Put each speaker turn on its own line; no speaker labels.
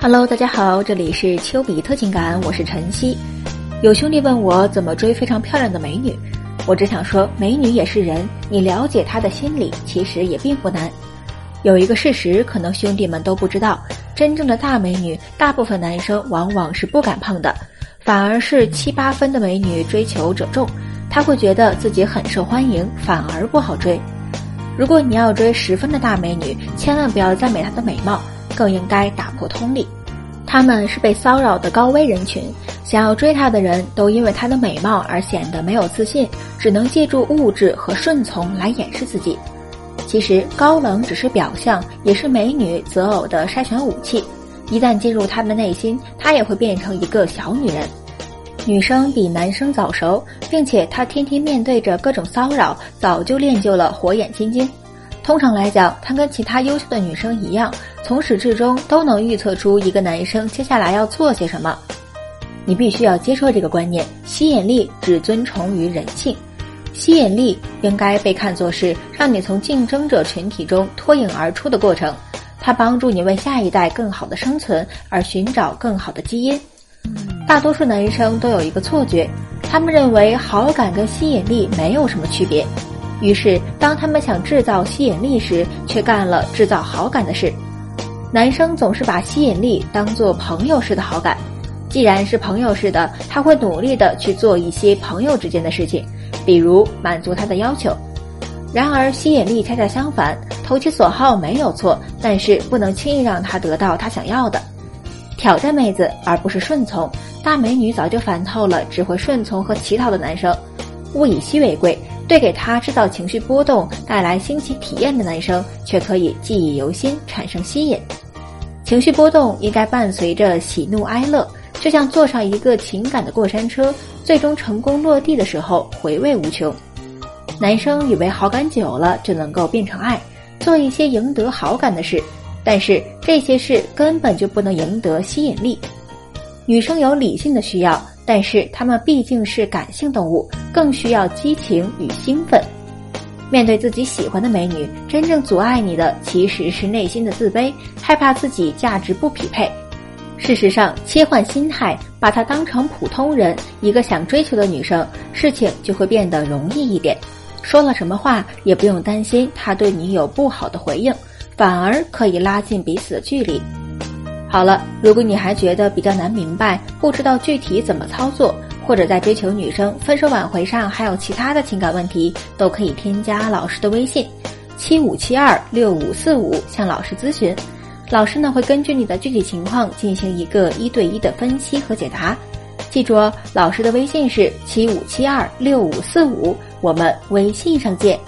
Hello，大家好，这里是丘比特情感，我是晨曦。有兄弟问我怎么追非常漂亮的美女，我只想说，美女也是人，你了解她的心理其实也并不难。有一个事实，可能兄弟们都不知道，真正的大美女，大部分男生往往是不敢碰的，反而是七八分的美女追求者众，他会觉得自己很受欢迎，反而不好追。如果你要追十分的大美女，千万不要赞美她的美貌，更应该打破通例。他们是被骚扰的高危人群，想要追她的人都因为她的美貌而显得没有自信，只能借助物质和顺从来掩饰自己。其实高冷只是表象，也是美女择偶的筛选武器。一旦进入她的内心，她也会变成一个小女人。女生比男生早熟，并且她天天面对着各种骚扰，早就练就了火眼金睛。通常来讲，她跟其他优秀的女生一样，从始至终都能预测出一个男生接下来要做些什么。你必须要接受这个观念：吸引力只遵从于人性。吸引力应该被看作是让你从竞争者群体中脱颖而出的过程，它帮助你为下一代更好的生存而寻找更好的基因。大多数男生都有一个错觉，他们认为好感跟吸引力没有什么区别，于是当他们想制造吸引力时，却干了制造好感的事。男生总是把吸引力当做朋友式的好感，既然是朋友式的，他会努力的去做一些朋友之间的事情。比如满足他的要求，然而吸引力恰恰相反，投其所好没有错，但是不能轻易让他得到他想要的。挑战妹子而不是顺从，大美女早就烦透了只会顺从和乞讨的男生。物以稀为贵，对给他制造情绪波动、带来新奇体验的男生，却可以记忆犹新，产生吸引。情绪波动应该伴随着喜怒哀乐。就像坐上一个情感的过山车，最终成功落地的时候，回味无穷。男生以为好感久了就能够变成爱，做一些赢得好感的事，但是这些事根本就不能赢得吸引力。女生有理性的需要，但是她们毕竟是感性动物，更需要激情与兴奋。面对自己喜欢的美女，真正阻碍你的其实是内心的自卑，害怕自己价值不匹配。事实上，切换心态，把她当成普通人，一个想追求的女生，事情就会变得容易一点。说了什么话，也不用担心她对你有不好的回应，反而可以拉近彼此的距离。好了，如果你还觉得比较难明白，不知道具体怎么操作，或者在追求女生、分手挽回上还有其他的情感问题，都可以添加老师的微信：七五七二六五四五，向老师咨询。老师呢会根据你的具体情况进行一个一对一的分析和解答，记住哦，老师的微信是七五七二六五四五，我们微信上见。